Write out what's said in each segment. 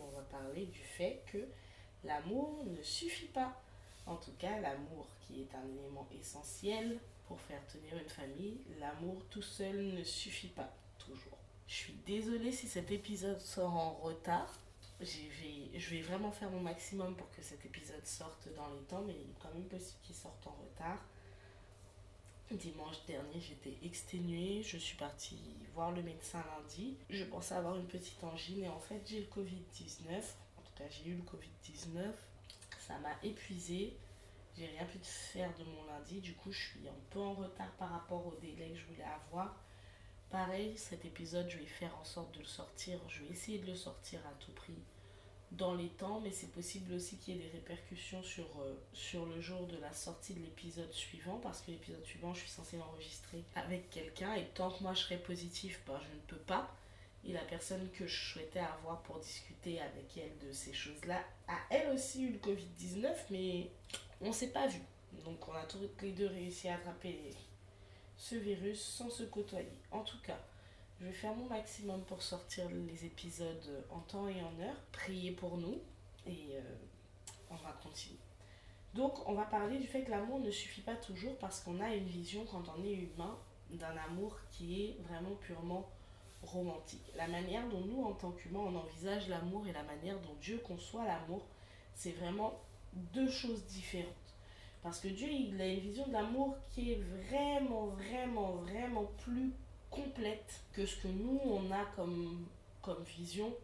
on va parler du fait que l'amour ne suffit pas. En tout cas, l'amour qui est un élément essentiel pour faire tenir une famille, l'amour tout seul ne suffit pas toujours. Je suis désolée si cet épisode sort en retard. Je vais vraiment faire mon maximum pour que cet épisode sorte dans les temps, mais il est quand même possible qu'il sorte en retard. Dimanche dernier, j'étais exténuée. Je suis partie voir le médecin lundi. Je pensais avoir une petite angine et en fait, j'ai le Covid-19. En tout cas, j'ai eu le Covid-19. Ça m'a épuisée. J'ai rien pu faire de mon lundi. Du coup, je suis un peu en retard par rapport au délai que je voulais avoir. Pareil, cet épisode, je vais faire en sorte de le sortir. Je vais essayer de le sortir à tout prix dans les temps, mais c'est possible aussi qu'il y ait des répercussions sur, euh, sur le jour de la sortie de l'épisode suivant, parce que l'épisode suivant, je suis censée l'enregistrer avec quelqu'un, et tant que moi je serai positif, ben, je ne peux pas. Et la personne que je souhaitais avoir pour discuter avec elle de ces choses-là a elle aussi eu le Covid-19, mais on ne s'est pas vu. Donc on a tous les deux réussi à attraper ce virus sans se côtoyer. En tout cas, je vais faire mon maximum pour sortir les épisodes en temps et en heure. Priez pour nous et euh, on va continuer. Donc, on va parler du fait que l'amour ne suffit pas toujours parce qu'on a une vision, quand on est humain, d'un amour qui est vraiment purement romantique. La manière dont nous, en tant qu'humains, on envisage l'amour et la manière dont Dieu conçoit l'amour, c'est vraiment deux choses différentes. Parce que Dieu, il a une vision de l'amour qui est vraiment, vraiment, vraiment plus complète que ce que nous, on a comme, comme vision,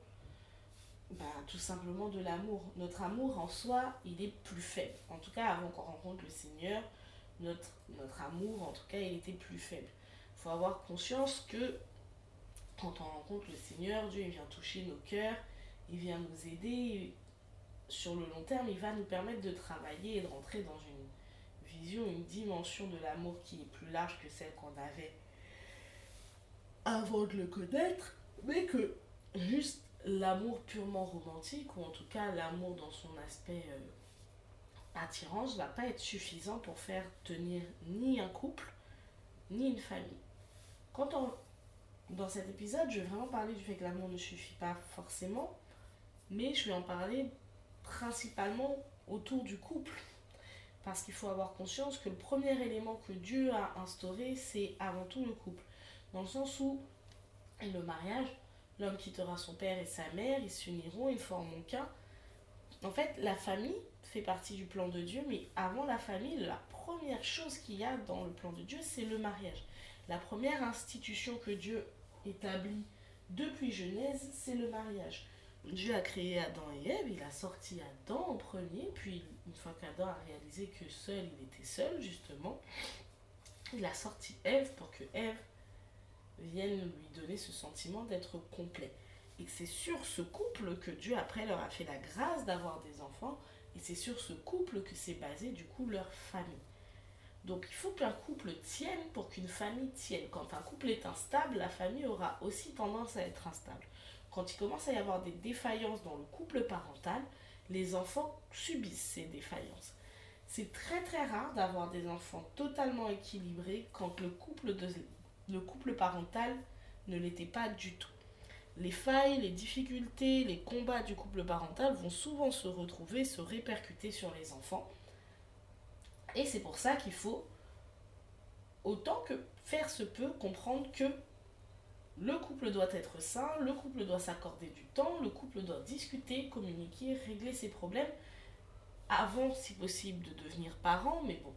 bah, tout simplement de l'amour. Notre amour en soi, il est plus faible. En tout cas, avant qu'on rencontre le Seigneur, notre, notre amour, en tout cas, il était plus faible. Il faut avoir conscience que quand on rencontre le Seigneur, Dieu il vient toucher nos cœurs, il vient nous aider. Sur le long terme, il va nous permettre de travailler et de rentrer dans une vision, une dimension de l'amour qui est plus large que celle qu'on avait avant de le connaître, mais que juste l'amour purement romantique, ou en tout cas l'amour dans son aspect euh, attirance, va pas être suffisant pour faire tenir ni un couple, ni une famille. Quand on, dans cet épisode, je vais vraiment parler du fait que l'amour ne suffit pas forcément, mais je vais en parler principalement autour du couple. Parce qu'il faut avoir conscience que le premier élément que Dieu a instauré, c'est avant tout le couple. Dans le sens où le mariage, l'homme quittera son père et sa mère, ils s'uniront, ils formeront qu'un. En fait, la famille fait partie du plan de Dieu, mais avant la famille, la première chose qu'il y a dans le plan de Dieu, c'est le mariage. La première institution que Dieu établit depuis Genèse, c'est le mariage. Dieu a créé Adam et Ève, il a sorti Adam en premier, puis une fois qu'Adam a réalisé que seul il était seul, justement, il a sorti Ève pour que Ève viennent lui donner ce sentiment d'être complet. Et c'est sur ce couple que Dieu après leur a fait la grâce d'avoir des enfants, et c'est sur ce couple que s'est basé du coup leur famille. Donc il faut qu'un couple tienne pour qu'une famille tienne. Quand un couple est instable, la famille aura aussi tendance à être instable. Quand il commence à y avoir des défaillances dans le couple parental, les enfants subissent ces défaillances. C'est très très rare d'avoir des enfants totalement équilibrés quand le couple de, le couple parental ne l'était pas du tout. Les failles, les difficultés, les combats du couple parental vont souvent se retrouver, se répercuter sur les enfants. Et c'est pour ça qu'il faut, autant que faire se peut, comprendre que le couple doit être sain, le couple doit s'accorder du temps, le couple doit discuter, communiquer, régler ses problèmes avant, si possible, de devenir parent, mais bon,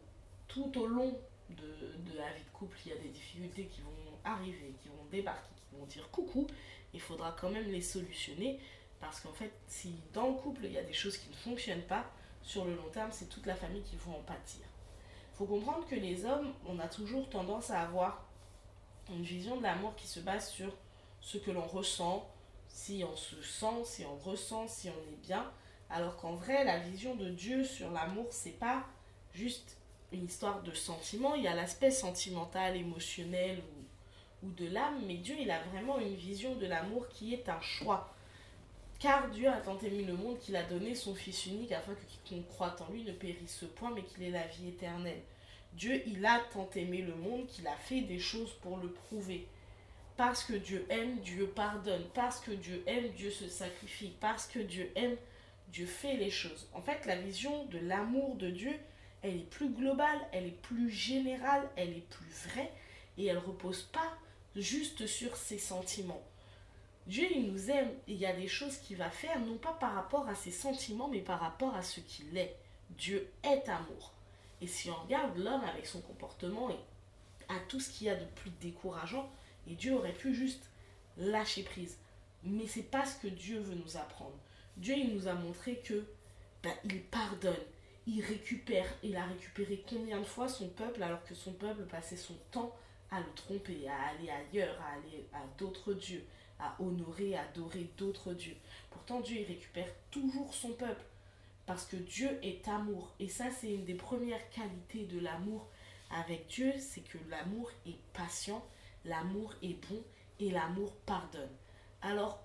tout au long de, la vie de couple, il y a des difficultés qui vont arriver, qui vont débarquer, qui vont dire coucou, il faudra quand même les solutionner parce qu'en fait, si dans le couple il y a des choses qui ne fonctionnent pas, sur le long terme, c'est toute la famille qui va en pâtir. Il faut comprendre que les hommes, on a toujours tendance à avoir une vision de l'amour qui se base sur ce que l'on ressent, si on se sent, si on ressent, si on est bien. Alors qu'en vrai, la vision de Dieu sur l'amour, c'est pas juste une histoire de sentiment, il y a l'aspect sentimental, émotionnel ou, ou de l'âme, mais Dieu, il a vraiment une vision de l'amour qui est un choix. Car Dieu a tant aimé le monde qu'il a donné son Fils unique afin que quiconque croit en lui ne périsse point, mais qu'il ait la vie éternelle. Dieu, il a tant aimé le monde qu'il a fait des choses pour le prouver. Parce que Dieu aime, Dieu pardonne. Parce que Dieu aime, Dieu se sacrifie. Parce que Dieu aime, Dieu fait les choses. En fait, la vision de l'amour de Dieu, elle est plus globale, elle est plus générale, elle est plus vraie et elle repose pas juste sur ses sentiments. Dieu, il nous aime et il y a des choses qu'il va faire, non pas par rapport à ses sentiments, mais par rapport à ce qu'il est. Dieu est amour. Et si on regarde l'homme avec son comportement et à tout ce qu'il y a de plus décourageant, et Dieu aurait pu juste lâcher prise. Mais c'est pas ce que Dieu veut nous apprendre. Dieu, il nous a montré que ben, il pardonne, il récupère. Il a récupéré combien de fois son peuple alors que son peuple passait son temps à le tromper, à aller ailleurs, à aller à d'autres dieux, à honorer, à adorer d'autres dieux. Pourtant, Dieu, il récupère toujours son peuple parce que Dieu est amour. Et ça, c'est une des premières qualités de l'amour avec Dieu, c'est que l'amour est patient, l'amour est bon et l'amour pardonne. Alors,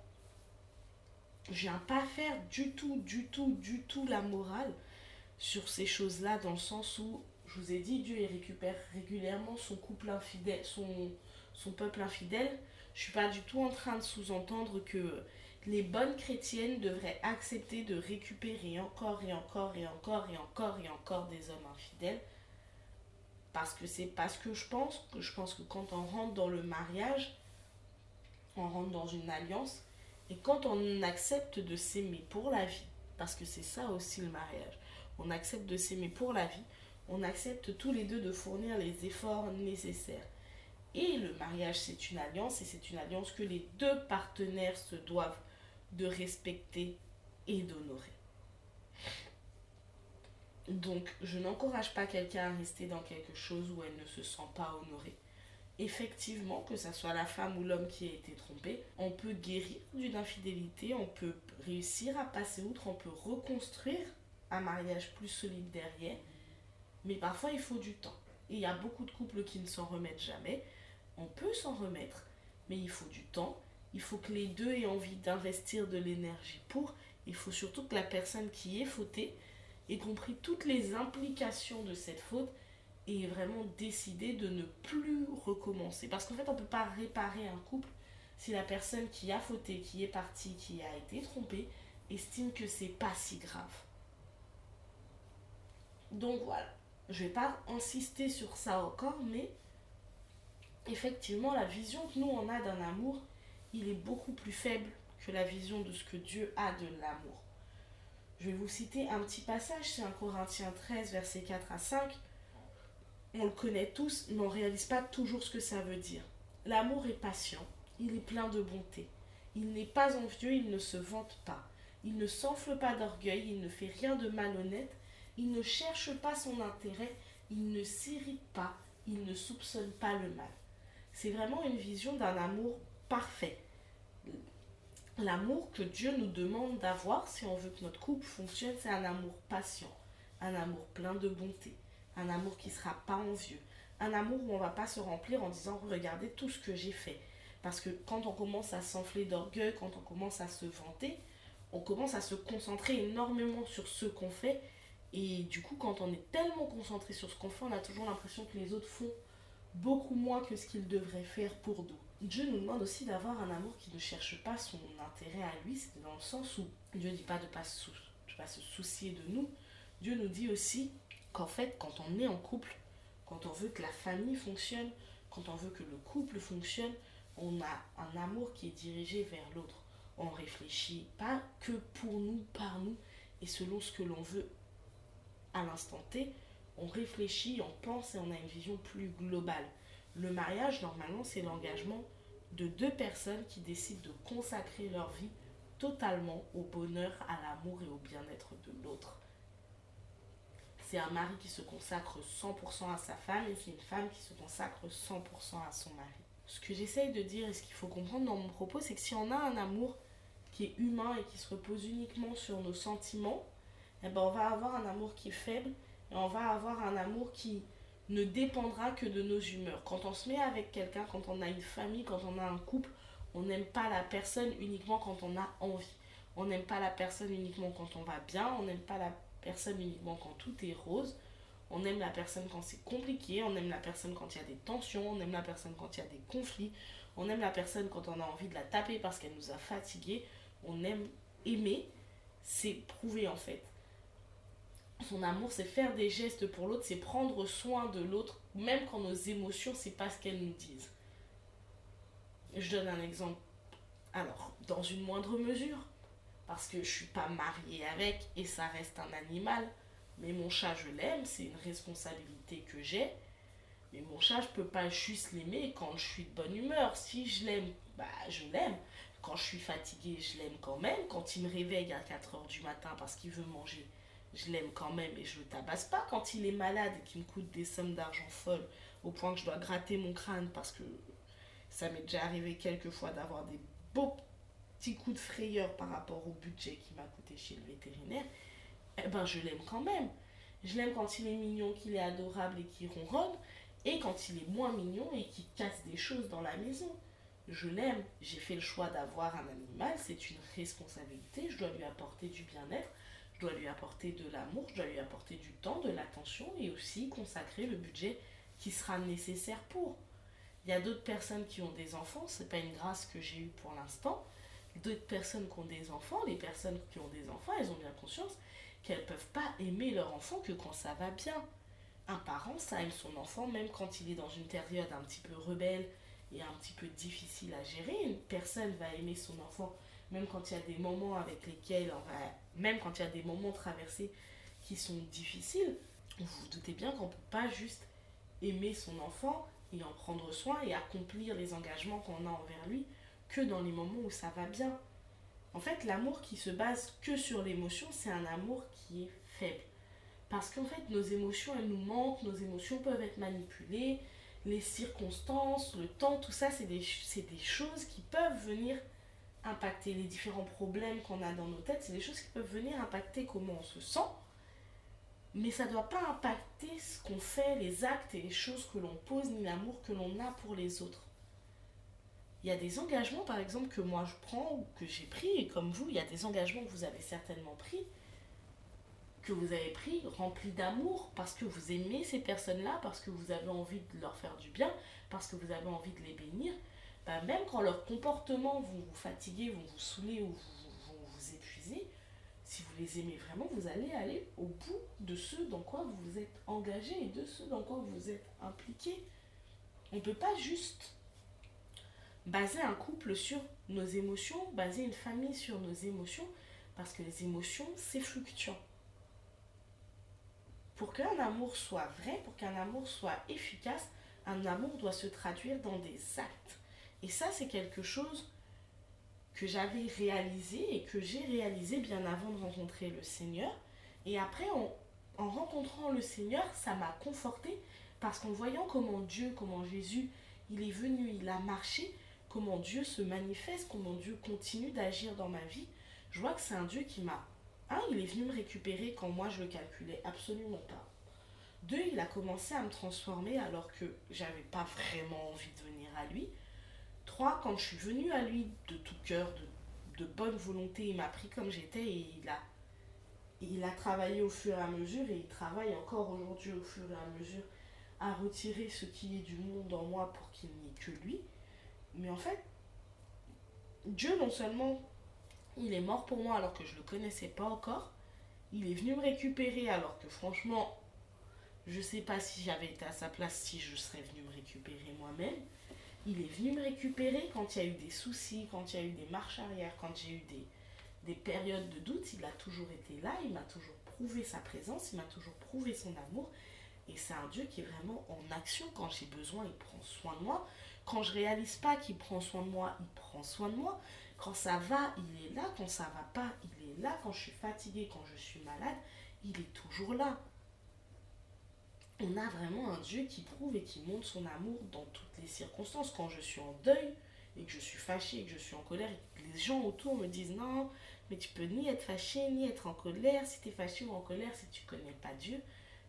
je viens pas faire du tout, du tout, du tout la morale sur ces choses-là, dans le sens où, je vous ai dit, Dieu il récupère régulièrement son couple infidèle, son, son peuple infidèle. Je suis pas du tout en train de sous-entendre que les bonnes chrétiennes devraient accepter de récupérer encore et encore et encore et encore et encore des hommes infidèles. Parce que c'est parce que je pense que je pense que quand on rentre dans le mariage, on rentre dans une alliance, et quand on accepte de s'aimer pour la vie, parce que c'est ça aussi le mariage, on accepte de s'aimer pour la vie, on accepte tous les deux de fournir les efforts nécessaires. Et le mariage, c'est une alliance, et c'est une alliance que les deux partenaires se doivent de respecter et d'honorer. Donc, je n'encourage pas quelqu'un à rester dans quelque chose où elle ne se sent pas honorée effectivement, que ce soit la femme ou l'homme qui a été trompé, on peut guérir d'une infidélité, on peut réussir à passer outre, on peut reconstruire un mariage plus solide derrière, mais parfois il faut du temps. Et il y a beaucoup de couples qui ne s'en remettent jamais. On peut s'en remettre, mais il faut du temps. Il faut que les deux aient envie d'investir de l'énergie pour. Il faut surtout que la personne qui est fautée ait compris toutes les implications de cette faute et vraiment décider de ne plus recommencer. Parce qu'en fait, on ne peut pas réparer un couple si la personne qui a fauté, qui est partie, qui a été trompée, estime que c'est pas si grave. Donc voilà, je vais pas insister sur ça encore, mais effectivement, la vision que nous on a d'un amour, il est beaucoup plus faible que la vision de ce que Dieu a de l'amour. Je vais vous citer un petit passage, c'est un Corinthiens 13, versets 4 à 5 on le connaît tous, mais on ne réalise pas toujours ce que ça veut dire. L'amour est patient, il est plein de bonté. Il n'est pas envieux, il ne se vante pas. Il ne s'enfle pas d'orgueil, il ne fait rien de malhonnête, il ne cherche pas son intérêt, il ne s'irrite pas, il ne soupçonne pas le mal. C'est vraiment une vision d'un amour parfait. L'amour que Dieu nous demande d'avoir si on veut que notre couple fonctionne, c'est un amour patient, un amour plein de bonté, un amour qui sera pas envieux, un amour où on va pas se remplir en disant regardez tout ce que j'ai fait. Parce que quand on commence à s'enfler d'orgueil, quand on commence à se vanter, on commence à se concentrer énormément sur ce qu'on fait. Et du coup, quand on est tellement concentré sur ce qu'on fait, on a toujours l'impression que les autres font beaucoup moins que ce qu'ils devraient faire pour nous. Dieu nous demande aussi d'avoir un amour qui ne cherche pas son intérêt à lui, c'est dans le sens où Dieu ne dit pas de ne pas, pas se soucier de nous. Dieu nous dit aussi qu'en fait, quand on est en couple, quand on veut que la famille fonctionne, quand on veut que le couple fonctionne, on a un amour qui est dirigé vers l'autre. On réfléchit pas que pour nous, par nous, et selon ce que l'on veut à l'instant T, on réfléchit, on pense et on a une vision plus globale. Le mariage, normalement, c'est l'engagement de deux personnes qui décident de consacrer leur vie totalement au bonheur, à l'amour et au bien-être de l'autre c'est un mari qui se consacre 100% à sa femme et c'est une femme qui se consacre 100% à son mari. Ce que j'essaye de dire et ce qu'il faut comprendre dans mon propos, c'est que si on a un amour qui est humain et qui se repose uniquement sur nos sentiments, eh ben on va avoir un amour qui est faible et on va avoir un amour qui ne dépendra que de nos humeurs. Quand on se met avec quelqu'un, quand on a une famille, quand on a un couple, on n'aime pas la personne uniquement quand on a envie. On n'aime pas la personne uniquement quand on va bien, on n'aime pas la personne uniquement quand tout est rose. On aime la personne quand c'est compliqué, on aime la personne quand il y a des tensions, on aime la personne quand il y a des conflits, On aime la personne quand on a envie de la taper parce qu'elle nous a fatigués. On aime aimer, c'est prouver en fait. Son amour, c'est faire des gestes pour l'autre, c'est prendre soin de l'autre, même quand nos émotions, c'est pas ce qu'elles nous disent. Je donne un exemple. Alors, dans une moindre mesure, parce que je suis pas mariée avec et ça reste un animal, mais mon chat, je l'aime, c'est une responsabilité que j'ai. Mais mon chat, je peux pas juste l'aimer quand je suis de bonne humeur. Si je l'aime, bah je l'aime. Quand je suis fatiguée, je l'aime quand même. Quand il me réveille à 4h du matin parce qu'il veut manger, je l'aime quand même et je le tabasse pas. Quand il est malade et qu'il me coûte des sommes d'argent folles au point que je dois gratter mon crâne parce que ça m'est déjà arrivé quelques fois d'avoir des beaux petits coups de frayeur par rapport au budget qui m'a coûté chez le vétérinaire, eh ben je l'aime quand même. Je l'aime quand il est mignon, qu'il est adorable et qu'il ronronne, et quand il est moins mignon et qu'il casse des choses dans la maison. Je l'aime, j'ai fait le choix d'avoir un animal, c'est une responsabilité, je dois lui apporter du bien-être, je dois lui apporter de l'amour, je dois lui apporter du temps, de l'attention et aussi consacrer le budget qui sera nécessaire pour. Il y a d'autres personnes qui ont des enfants, c'est pas une grâce que j'ai eue pour l'instant. D'autres personnes qui ont des enfants, les personnes qui ont des enfants, elles ont bien conscience qu'elles peuvent pas aimer leur enfant que quand ça va bien. Un parent, ça aime son enfant même quand il est dans une période un petit peu rebelle et un petit peu difficile à gérer. Une personne va aimer son enfant même quand il y a des moments avec lesquels même quand il y a des moments traversés qui sont difficiles. Vous vous doutez bien qu'on ne peut pas juste aimer son enfant et en prendre soin et accomplir les engagements qu'on a envers lui que dans les moments où ça va bien. En fait, l'amour qui se base que sur l'émotion, c'est un amour qui est faible. Parce qu'en fait, nos émotions, elles nous manquent, nos émotions peuvent être manipulées, les circonstances, le temps, tout ça, c'est des, des choses qui peuvent venir impacter les différents problèmes qu'on a dans nos têtes, c'est des choses qui peuvent venir impacter comment on se sent, mais ça ne doit pas impacter ce qu'on fait, les actes et les choses que l'on pose, ni l'amour que l'on a pour les autres. Il y a des engagements, par exemple, que moi je prends ou que j'ai pris, et comme vous, il y a des engagements que vous avez certainement pris, que vous avez pris remplis d'amour, parce que vous aimez ces personnes-là, parce que vous avez envie de leur faire du bien, parce que vous avez envie de les bénir. Bah, même quand leur comportement vont vous fatiguer, vont vous saouler ou vont vous épuiser, si vous les aimez vraiment, vous allez aller au bout de ce dans quoi vous vous êtes engagé et de ce dans quoi vous êtes impliqué. On ne peut pas juste baser un couple sur nos émotions, baser une famille sur nos émotions, parce que les émotions, c'est fluctuant. Pour qu'un amour soit vrai, pour qu'un amour soit efficace, un amour doit se traduire dans des actes. Et ça, c'est quelque chose que j'avais réalisé et que j'ai réalisé bien avant de rencontrer le Seigneur. Et après, en, en rencontrant le Seigneur, ça m'a conforté parce qu'en voyant comment Dieu, comment Jésus, il est venu, il a marché, comment Dieu se manifeste, comment Dieu continue d'agir dans ma vie, je vois que c'est un Dieu qui m'a... Un, il est venu me récupérer quand moi je le calculais absolument pas. Deux, il a commencé à me transformer alors que j'avais pas vraiment envie de venir à lui quand je suis venue à lui de tout cœur, de, bonne volonté, il m'a pris comme j'étais et il a, il a travaillé au fur et à mesure et il travaille encore aujourd'hui au fur et à mesure à retirer ce qui est du monde en moi pour qu'il n'y ait que lui. Mais en fait, Dieu non seulement il est mort pour moi alors que je ne le connaissais pas encore, il est venu me récupérer alors que franchement, je ne sais pas si j'avais été à sa place, si je serais venu me récupérer moi-même il est venu me récupérer quand il y a eu des soucis, quand il y a eu des marches arrière, quand j'ai eu des, des périodes de doute. Il a toujours été là, il m'a toujours prouvé sa présence, il m'a toujours prouvé son amour. Et c'est un Dieu qui est vraiment en action. Quand j'ai besoin, il prend soin de moi. Quand je réalise pas qu'il prend soin de moi, il prend soin de moi. Quand ça va, il est là. Quand ça va pas, il est là. Quand je suis fatiguée, quand je suis malade, il est toujours là on a vraiment un Dieu qui prouve et qui montre son amour dans toutes les circonstances. Quand je suis en deuil et que je suis fâchée et que je suis en colère que les gens autour me disent non, mais tu peux ni être fâché ni être en colère. Si tu es fâché ou en colère, si tu connais pas Dieu,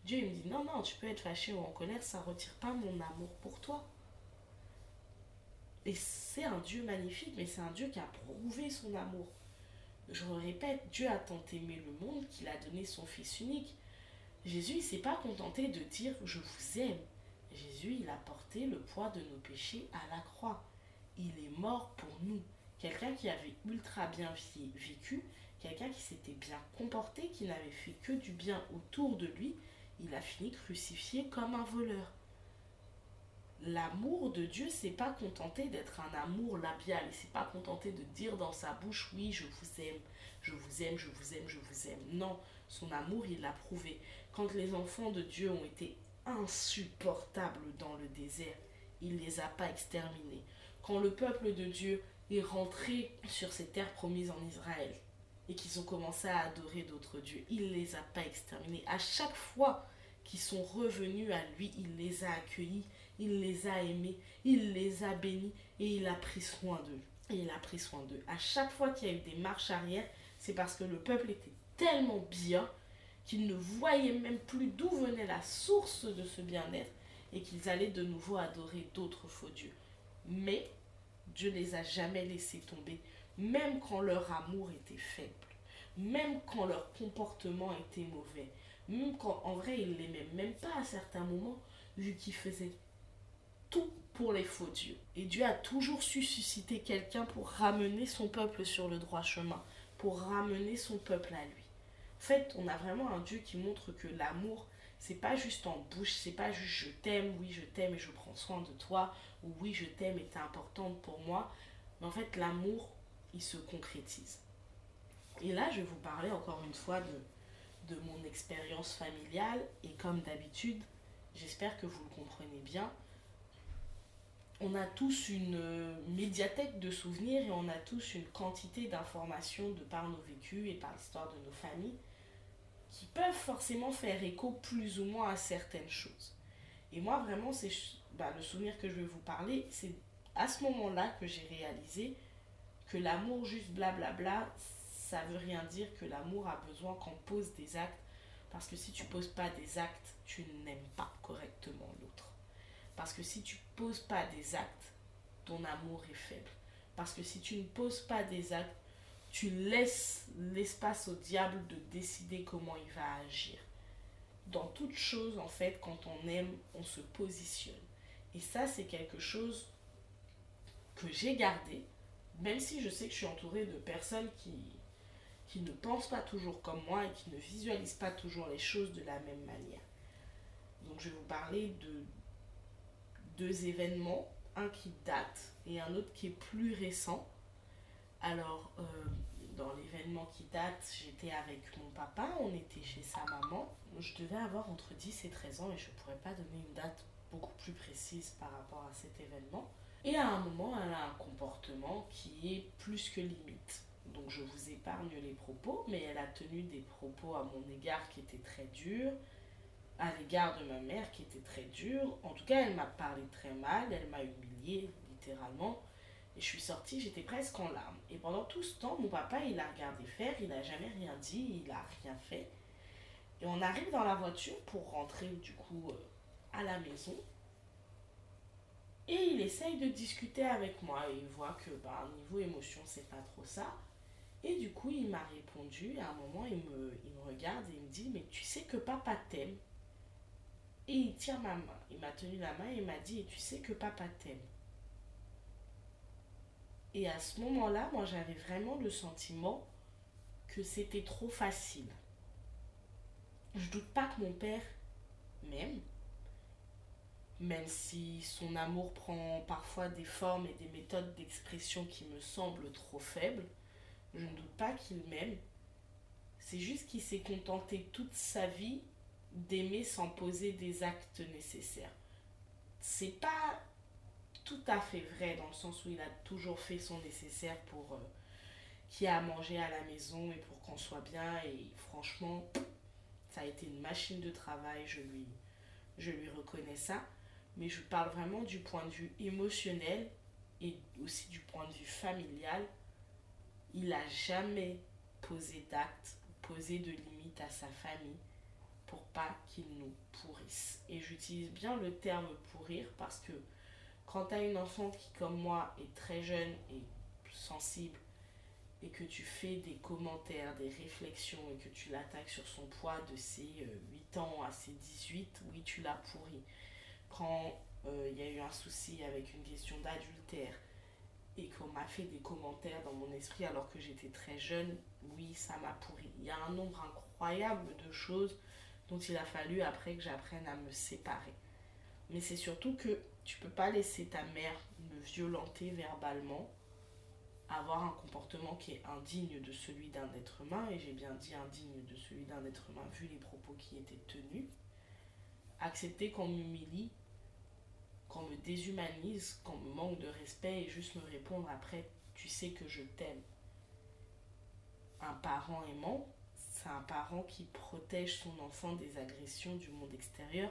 Dieu il me dit non, non, tu peux être fâché ou en colère, ça retire pas mon amour pour toi. Et c'est un Dieu magnifique, mais c'est un Dieu qui a prouvé son amour. Je répète, Dieu a tant aimé le monde qu'il a donné son Fils unique. Jésus, il s'est pas contenté de dire je vous aime. Jésus, il a porté le poids de nos péchés à la croix. il est mort pour nous. Quelqu'un qui avait ultra bien vécu, quelqu'un qui s'était bien comporté, qui n'avait fait que du bien autour de lui, il a fini crucifié comme un voleur. L'amour de Dieu, c'est pas contenté d'être un amour labial, il s'est pas contenté de dire dans sa bouche oui, je vous aime, je vous aime, je vous aime, je vous aime. Non, son amour, il l'a prouvé. Quand les enfants de Dieu ont été insupportables dans le désert, il ne les a pas exterminés. Quand le peuple de Dieu est rentré sur ces terres promises en Israël et qu'ils ont commencé à adorer d'autres dieux, il ne les a pas exterminés. À chaque fois qu'ils sont revenus à lui, il les a accueillis, il les a aimés, il les a bénis et il a pris soin d'eux. Et il a pris soin d'eux. À chaque fois qu'il y a eu des marches arrière, c'est parce que le peuple était tellement bien qu'ils ne voyaient même plus d'où venait la source de ce bien-être et qu'ils allaient de nouveau adorer d'autres faux dieux. Mais Dieu les a jamais laissés tomber, même quand leur amour était faible, même quand leur comportement était mauvais, même quand en vrai ils l'aimaient même pas à certains moments, vu qu'ils faisaient tout pour les faux dieux. Et Dieu a toujours su susciter quelqu'un pour ramener son peuple sur le droit chemin, pour ramener son peuple à lui. En fait, on a vraiment un Dieu qui montre que l'amour, c'est pas juste en bouche, c'est pas juste je t'aime, oui je t'aime et je prends soin de toi, ou oui je t'aime et t'es importante pour moi, mais en fait l'amour, il se concrétise. Et là, je vais vous parler encore une fois de, de mon expérience familiale, et comme d'habitude, j'espère que vous le comprenez bien, on a tous une euh, médiathèque de souvenirs et on a tous une quantité d'informations de par nos vécus et par l'histoire de nos familles qui peuvent forcément faire écho plus ou moins à certaines choses. Et moi, vraiment, c'est bah, le souvenir que je vais vous parler, c'est à ce moment-là que j'ai réalisé que l'amour juste blablabla, ça veut rien dire que l'amour a besoin qu'on pose des actes. Parce que si tu poses pas des actes, tu n'aimes pas correctement l'autre. Parce que si tu poses pas des actes, ton amour est faible. Parce que si tu ne poses pas des actes, tu laisses l'espace au diable de décider comment il va agir. Dans toute chose, en fait, quand on aime, on se positionne. Et ça, c'est quelque chose que j'ai gardé, même si je sais que je suis entourée de personnes qui, qui ne pensent pas toujours comme moi et qui ne visualisent pas toujours les choses de la même manière. Donc je vais vous parler de, deux événements, un qui date et un autre qui est plus récent. Alors, euh, dans l'événement qui date, j'étais avec mon papa, on était chez sa maman. Je devais avoir entre 10 et 13 ans et je ne pourrais pas donner une date beaucoup plus précise par rapport à cet événement. Et à un moment, elle a un comportement qui est plus que limite. Donc je vous épargne les propos, mais elle a tenu des propos à mon égard qui étaient très durs à l'égard de ma mère qui était très dure. En tout cas, elle m'a parlé très mal, elle m'a humiliée littéralement. Et je suis sortie, j'étais presque en larmes. Et pendant tout ce temps, mon papa, il a regardé faire, il n'a jamais rien dit, il n'a rien fait. Et on arrive dans la voiture pour rentrer du coup euh, à la maison. Et il essaye de discuter avec moi et il voit que bah, niveau émotion, c'est pas trop ça. Et du coup, il m'a répondu. À un moment, il me, il me regarde et il me dit Mais tu sais que papa t'aime. Et il tient ma main. Il m'a tenu la main et il m'a dit, tu sais que papa t'aime. Et à ce moment-là, moi, j'avais vraiment le sentiment que c'était trop facile. Je doute pas que mon père m'aime, même si son amour prend parfois des formes et des méthodes d'expression qui me semblent trop faibles. Je ne doute pas qu'il m'aime. C'est juste qu'il s'est contenté toute sa vie d'aimer sans poser des actes nécessaires. C'est pas tout à fait vrai dans le sens où il a toujours fait son nécessaire pour euh, qui a à manger à la maison et pour qu'on soit bien et franchement ça a été une machine de travail, je lui je lui reconnais ça, mais je parle vraiment du point de vue émotionnel et aussi du point de vue familial. Il a jamais posé d'actes, posé de limites à sa famille pour pas qu'ils nous pourrissent. Et j'utilise bien le terme pourrir parce que quand tu as une enfant qui, comme moi, est très jeune et sensible, et que tu fais des commentaires, des réflexions, et que tu l'attaques sur son poids de ses 8 euh, ans à ses 18, oui, tu l'as pourri. Quand euh, il y a eu un souci avec une question d'adultère, et qu'on m'a fait des commentaires dans mon esprit alors que j'étais très jeune, oui, ça m'a pourri. Il y a un nombre incroyable de choses dont il a fallu après que j'apprenne à me séparer. Mais c'est surtout que tu peux pas laisser ta mère me violenter verbalement, avoir un comportement qui est indigne de celui d'un être humain, et j'ai bien dit indigne de celui d'un être humain vu les propos qui étaient tenus, accepter qu'on m'humilie, qu'on me déshumanise, qu'on me manque de respect et juste me répondre après, tu sais que je t'aime. Un parent aimant, c'est un parent qui protège son enfant des agressions du monde extérieur,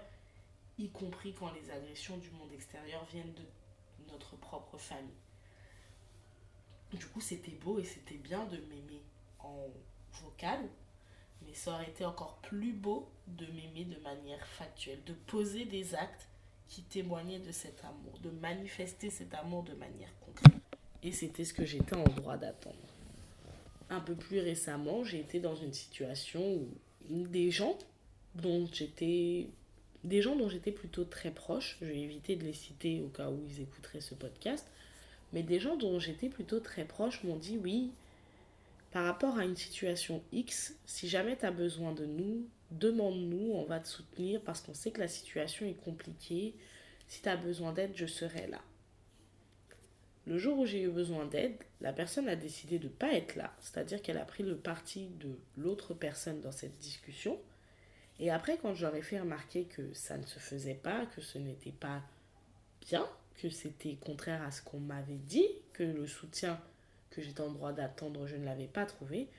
y compris quand les agressions du monde extérieur viennent de notre propre famille. Du coup, c'était beau et c'était bien de m'aimer en vocal, mais ça aurait été encore plus beau de m'aimer de manière factuelle, de poser des actes qui témoignaient de cet amour, de manifester cet amour de manière concrète. Et c'était ce que j'étais en droit d'attendre. Un peu plus récemment, j'ai été dans une situation où des gens dont j'étais des gens dont j'étais plutôt très proche, je vais éviter de les citer au cas où ils écouteraient ce podcast, mais des gens dont j'étais plutôt très proche m'ont dit oui, par rapport à une situation X, si jamais tu as besoin de nous, demande-nous, on va te soutenir parce qu'on sait que la situation est compliquée. Si tu as besoin d'aide, je serai là. Le jour où j'ai eu besoin d'aide, la personne a décidé de ne pas être là, c'est-à-dire qu'elle a pris le parti de l'autre personne dans cette discussion. Et après, quand j'aurais fait remarquer que ça ne se faisait pas, que ce n'était pas bien, que c'était contraire à ce qu'on m'avait dit, que le soutien que j'étais en droit d'attendre, je ne l'avais pas trouvé,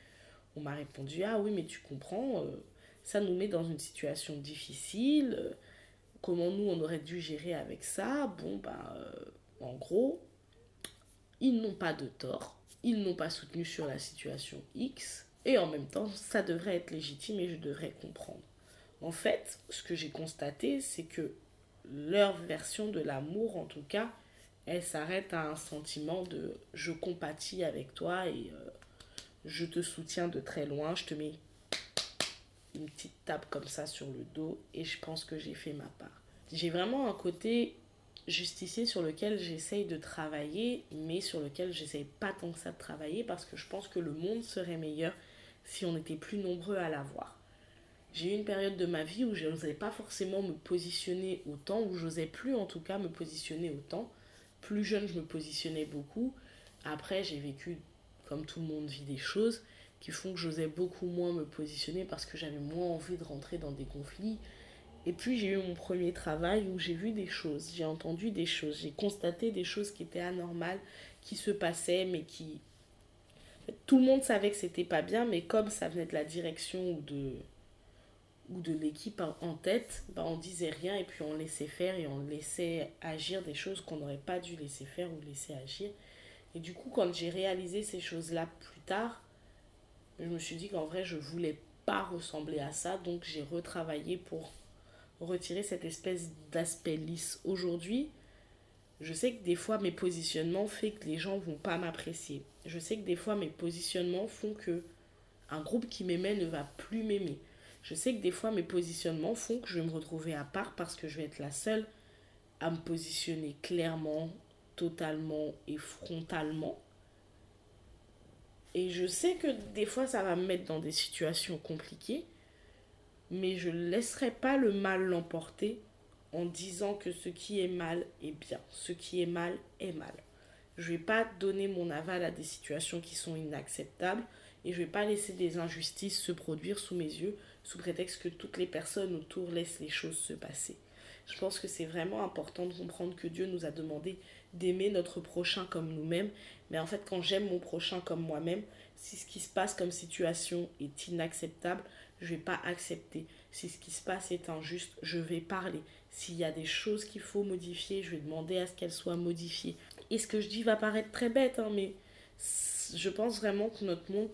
on m'a répondu Ah oui, mais tu comprends, euh, ça nous met dans une situation difficile. Comment nous, on aurait dû gérer avec ça? Bon, bah, en gros, ils n'ont pas de tort. Ils n'ont pas soutenu sur la situation X. Et en même temps, ça devrait être légitime et je devrais comprendre. En fait, ce que j'ai constaté, c'est que leur version de l'amour, en tout cas, elle s'arrête à un sentiment de je compatis avec toi et euh, je te soutiens de très loin, je te mets une petite tape comme ça sur le dos et je pense que j'ai fait ma part. J'ai vraiment un côté justicier sur lequel j'essaye de travailler, mais sur lequel j'essaye pas tant que ça de travailler parce que je pense que le monde serait meilleur si on était plus nombreux à l'avoir. J'ai eu une période de ma vie où je n'osais pas forcément me positionner autant, où j'osais plus en tout cas me positionner autant. Plus jeune, je me positionnais beaucoup. Après, j'ai vécu, comme tout le monde vit des choses, qui font que j'osais beaucoup moins me positionner parce que j'avais moins envie de rentrer dans des conflits. Et puis j'ai eu mon premier travail où j'ai vu des choses, j'ai entendu des choses, j'ai constaté des choses qui étaient anormales, qui se passaient, mais qui... Tout le monde savait que c'était pas bien, mais comme ça venait de la direction ou de, ou de l'équipe en tête, bah on disait rien et puis on laissait faire et on laissait agir des choses qu'on n'aurait pas dû laisser faire ou laisser agir. Et du coup, quand j'ai réalisé ces choses-là plus tard, je me suis dit qu'en vrai, je voulais pas ressembler à ça, donc j'ai retravaillé pour retirer cette espèce d'aspect lisse. Aujourd'hui, je sais que des fois mes positionnements font que les gens vont pas m'apprécier. Je sais que des fois mes positionnements font que un groupe qui m'aimait ne va plus m'aimer. Je sais que des fois mes positionnements font que je vais me retrouver à part parce que je vais être la seule à me positionner clairement, totalement et frontalement. Et je sais que des fois ça va me mettre dans des situations compliquées, mais je ne laisserai pas le mal l'emporter en disant que ce qui est mal est bien, ce qui est mal est mal. Je ne vais pas donner mon aval à des situations qui sont inacceptables et je ne vais pas laisser des injustices se produire sous mes yeux sous prétexte que toutes les personnes autour laissent les choses se passer. Je pense que c'est vraiment important de comprendre que Dieu nous a demandé d'aimer notre prochain comme nous-mêmes. Mais en fait, quand j'aime mon prochain comme moi-même, si ce qui se passe comme situation est inacceptable, je vais pas accepter. Si ce qui se passe est injuste, je vais parler. S'il y a des choses qu'il faut modifier, je vais demander à ce qu'elles soient modifiées. Et ce que je dis va paraître très bête, hein, mais je pense vraiment que notre monde,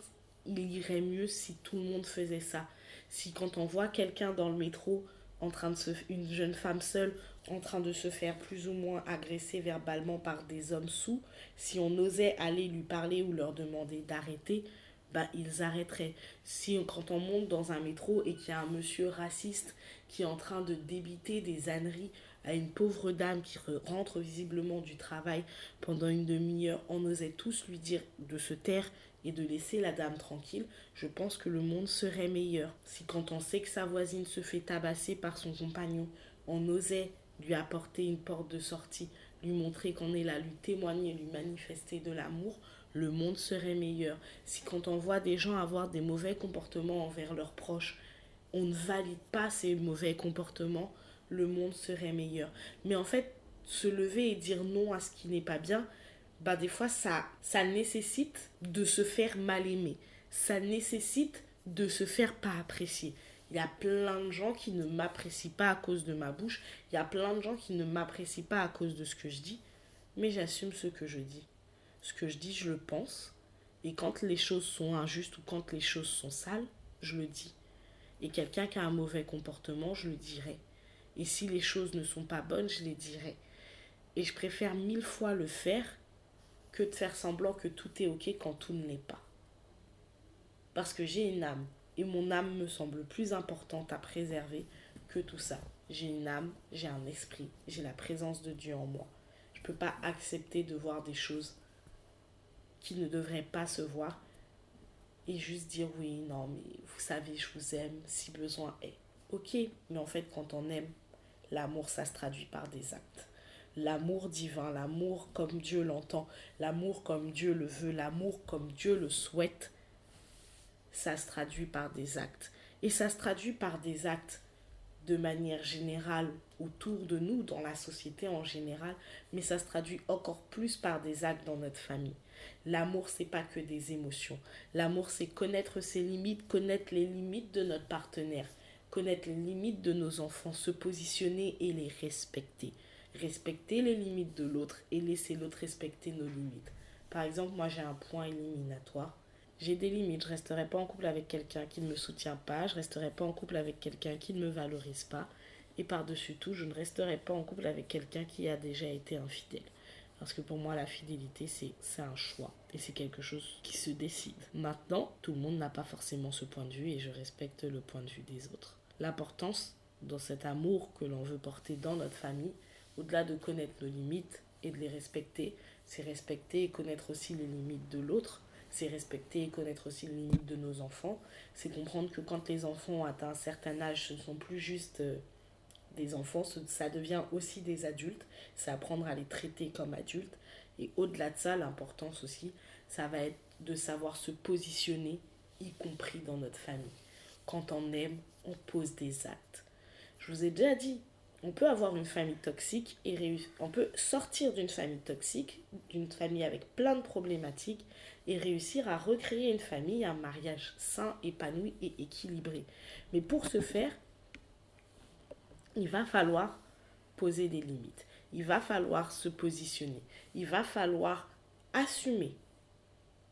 il irait mieux si tout le monde faisait ça si quand on voit quelqu'un dans le métro en train de se une jeune femme seule en train de se faire plus ou moins agresser verbalement par des hommes sous, si on osait aller lui parler ou leur demander d'arrêter, bah, ils arrêteraient. Si quand on monte dans un métro et qu'il y a un monsieur raciste qui est en train de débiter des âneries à une pauvre dame qui rentre visiblement du travail pendant une demi-heure, on osait tous lui dire de se taire et de laisser la dame tranquille, je pense que le monde serait meilleur. Si quand on sait que sa voisine se fait tabasser par son compagnon, on osait lui apporter une porte de sortie, lui montrer qu'on est là, lui témoigner, lui manifester de l'amour, le monde serait meilleur. Si quand on voit des gens avoir des mauvais comportements envers leurs proches, on ne valide pas ces mauvais comportements, le monde serait meilleur. Mais en fait, se lever et dire non à ce qui n'est pas bien, bah des fois ça ça nécessite de se faire mal aimer. Ça nécessite de se faire pas apprécier. Il y a plein de gens qui ne m'apprécient pas à cause de ma bouche. Il y a plein de gens qui ne m'apprécient pas à cause de ce que je dis. Mais j'assume ce que je dis. Ce que je dis, je le pense. Et quand les choses sont injustes ou quand les choses sont sales, je le dis. Et quelqu'un qui a un mauvais comportement, je le dirai. Et si les choses ne sont pas bonnes, je les dirai. Et je préfère mille fois le faire que de faire semblant que tout est ok quand tout ne l'est pas. Parce que j'ai une âme. Et mon âme me semble plus importante à préserver que tout ça. J'ai une âme, j'ai un esprit, j'ai la présence de Dieu en moi. Je ne peux pas accepter de voir des choses qui ne devraient pas se voir et juste dire oui, non, mais vous savez, je vous aime si besoin est. Ok, mais en fait, quand on aime, L'amour, ça se traduit par des actes. L'amour divin, l'amour comme Dieu l'entend, l'amour comme Dieu le veut, l'amour comme Dieu le souhaite, ça se traduit par des actes. Et ça se traduit par des actes de manière générale autour de nous, dans la société en général, mais ça se traduit encore plus par des actes dans notre famille. L'amour, c'est pas que des émotions. L'amour, c'est connaître ses limites, connaître les limites de notre partenaire connaître les limites de nos enfants, se positionner et les respecter. Respecter les limites de l'autre et laisser l'autre respecter nos limites. Par exemple, moi j'ai un point éliminatoire. J'ai des limites. Je resterai pas en couple avec quelqu'un qui ne me soutient pas. Je resterai pas en couple avec quelqu'un qui ne me valorise pas. Et par-dessus tout, je ne resterai pas en couple avec quelqu'un qui a déjà été infidèle. Parce que pour moi, la fidélité, c'est un choix. Et c'est quelque chose qui se décide. Maintenant, tout le monde n'a pas forcément ce point de vue et je respecte le point de vue des autres l'importance dans cet amour que l'on veut porter dans notre famille, au-delà de connaître nos limites et de les respecter, c'est respecter et connaître aussi les limites de l'autre, c'est respecter et connaître aussi les limites de nos enfants, c'est comprendre que quand les enfants ont atteint un certain âge, ce ne sont plus juste euh, des enfants, ça devient aussi des adultes, c'est apprendre à les traiter comme adultes, et au-delà de ça, l'importance aussi, ça va être de savoir se positionner, y compris dans notre famille. Quand on aime, on pose des actes. Je vous ai déjà dit, on peut avoir une famille toxique et réussir. On peut sortir d'une famille toxique, d'une famille avec plein de problématiques et réussir à recréer une famille, un mariage sain, épanoui et équilibré. Mais pour ce faire, il va falloir poser des limites. Il va falloir se positionner. Il va falloir assumer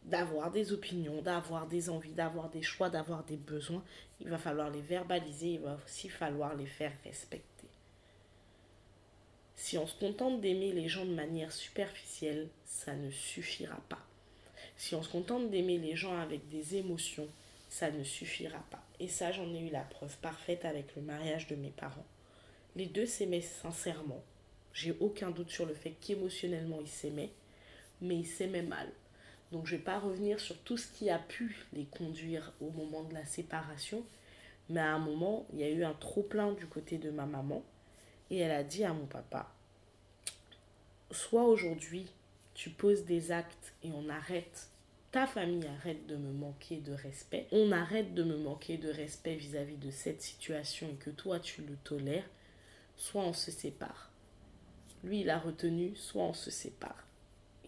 d'avoir des opinions, d'avoir des envies, d'avoir des choix, d'avoir des besoins. Il va falloir les verbaliser, il va aussi falloir les faire respecter. Si on se contente d'aimer les gens de manière superficielle, ça ne suffira pas. Si on se contente d'aimer les gens avec des émotions, ça ne suffira pas. Et ça, j'en ai eu la preuve parfaite avec le mariage de mes parents. Les deux s'aimaient sincèrement. J'ai aucun doute sur le fait qu'émotionnellement ils s'aimaient, mais ils s'aimaient mal. Donc je ne vais pas revenir sur tout ce qui a pu les conduire au moment de la séparation. Mais à un moment, il y a eu un trop-plein du côté de ma maman. Et elle a dit à mon papa, soit aujourd'hui, tu poses des actes et on arrête, ta famille arrête de me manquer de respect, on arrête de me manquer de respect vis-à-vis -vis de cette situation et que toi tu le tolères, soit on se sépare. Lui, il a retenu, soit on se sépare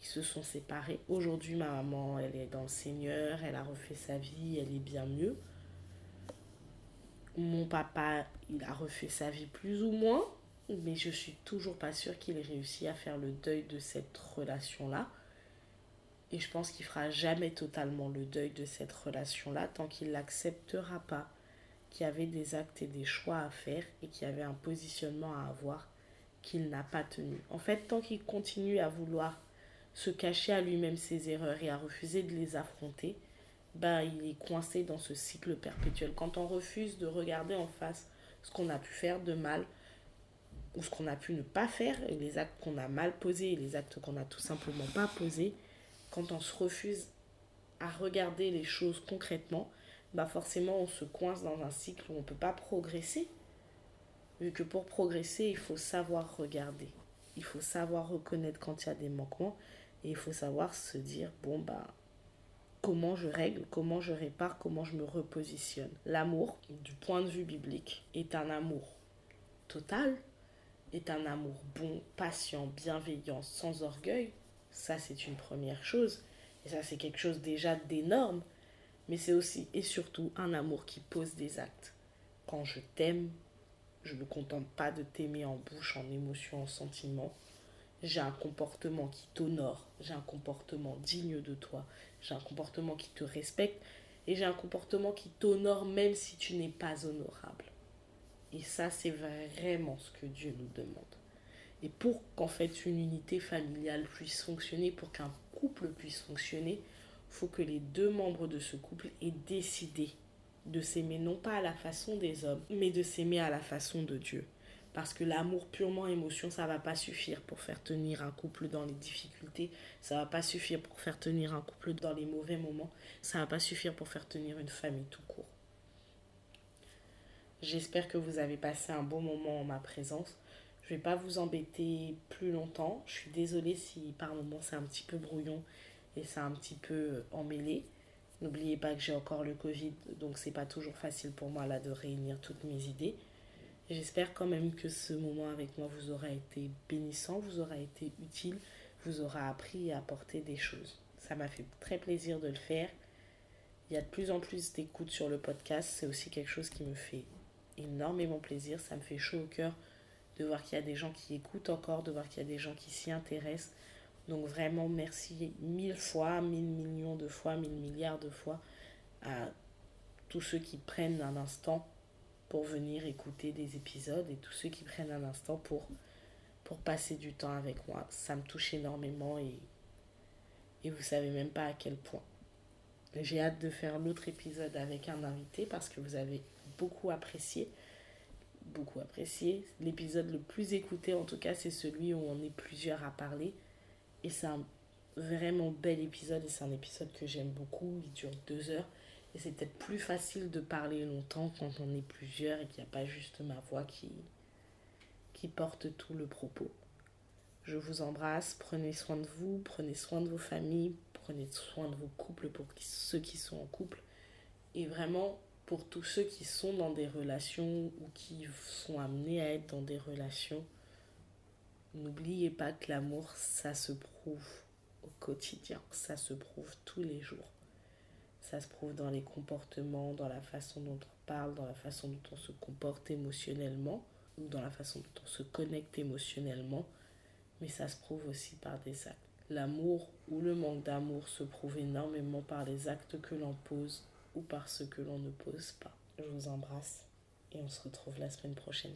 se sont séparés. Aujourd'hui, ma maman, elle est dans le Seigneur, elle a refait sa vie, elle est bien mieux. Mon papa, il a refait sa vie plus ou moins, mais je suis toujours pas sûre qu'il ait réussi à faire le deuil de cette relation-là. Et je pense qu'il fera jamais totalement le deuil de cette relation-là tant qu'il n'acceptera pas qu'il y avait des actes et des choix à faire et qu'il y avait un positionnement à avoir qu'il n'a pas tenu. En fait, tant qu'il continue à vouloir se cacher à lui-même ses erreurs et à refuser de les affronter, bah, il est coincé dans ce cycle perpétuel. Quand on refuse de regarder en face ce qu'on a pu faire de mal, ou ce qu'on a pu ne pas faire, les actes qu'on a mal posés, et les actes qu'on n'a tout simplement pas posés, quand on se refuse à regarder les choses concrètement, bah forcément on se coince dans un cycle où on ne peut pas progresser. Vu que pour progresser, il faut savoir regarder. Il faut savoir reconnaître quand il y a des manquements. Et il faut savoir se dire, bon, bah, comment je règle, comment je répare, comment je me repositionne. L'amour, du point de vue biblique, est un amour total, est un amour bon, patient, bienveillant, sans orgueil. Ça, c'est une première chose. Et ça, c'est quelque chose déjà d'énorme. Mais c'est aussi et surtout un amour qui pose des actes. Quand je t'aime, je ne me contente pas de t'aimer en bouche, en émotion, en sentiment. J'ai un comportement qui t'honore, j'ai un comportement digne de toi, j'ai un comportement qui te respecte et j'ai un comportement qui t'honore même si tu n'es pas honorable. Et ça, c'est vraiment ce que Dieu nous demande. Et pour qu'en fait une unité familiale puisse fonctionner, pour qu'un couple puisse fonctionner, faut que les deux membres de ce couple aient décidé de s'aimer non pas à la façon des hommes, mais de s'aimer à la façon de Dieu. Parce que l'amour purement émotion, ça va pas suffire pour faire tenir un couple dans les difficultés, ça va pas suffire pour faire tenir un couple dans les mauvais moments, ça va pas suffire pour faire tenir une famille tout court. J'espère que vous avez passé un bon moment en ma présence. Je vais pas vous embêter plus longtemps. Je suis désolée si par moments c'est un petit peu brouillon et c'est un petit peu emmêlé. N'oubliez pas que j'ai encore le Covid, donc c'est pas toujours facile pour moi là de réunir toutes mes idées. J'espère quand même que ce moment avec moi vous aura été bénissant, vous aura été utile, vous aura appris à apporter des choses. Ça m'a fait très plaisir de le faire. Il y a de plus en plus d'écoute sur le podcast, c'est aussi quelque chose qui me fait énormément plaisir, ça me fait chaud au cœur de voir qu'il y a des gens qui écoutent encore, de voir qu'il y a des gens qui s'y intéressent. Donc vraiment merci mille fois, mille millions de fois, mille milliards de fois à tous ceux qui prennent un instant pour venir écouter des épisodes et tous ceux qui prennent un instant pour, pour passer du temps avec moi. Ça me touche énormément et, et vous savez même pas à quel point. J'ai hâte de faire l'autre épisode avec un invité parce que vous avez beaucoup apprécié. Beaucoup apprécié. L'épisode le plus écouté en tout cas c'est celui où on est plusieurs à parler. Et c'est un vraiment bel épisode et c'est un épisode que j'aime beaucoup. Il dure deux heures. Et c'est peut-être plus facile de parler longtemps quand on est plusieurs et qu'il n'y a pas juste ma voix qui, qui porte tout le propos. Je vous embrasse, prenez soin de vous, prenez soin de vos familles, prenez soin de vos couples pour ceux qui sont en couple. Et vraiment, pour tous ceux qui sont dans des relations ou qui sont amenés à être dans des relations, N'oubliez pas que l'amour, ça se prouve au quotidien, ça se prouve tous les jours. Ça se prouve dans les comportements, dans la façon dont on parle, dans la façon dont on se comporte émotionnellement, ou dans la façon dont on se connecte émotionnellement, mais ça se prouve aussi par des actes. L'amour ou le manque d'amour se prouve énormément par les actes que l'on pose ou par ce que l'on ne pose pas. Je vous embrasse et on se retrouve la semaine prochaine.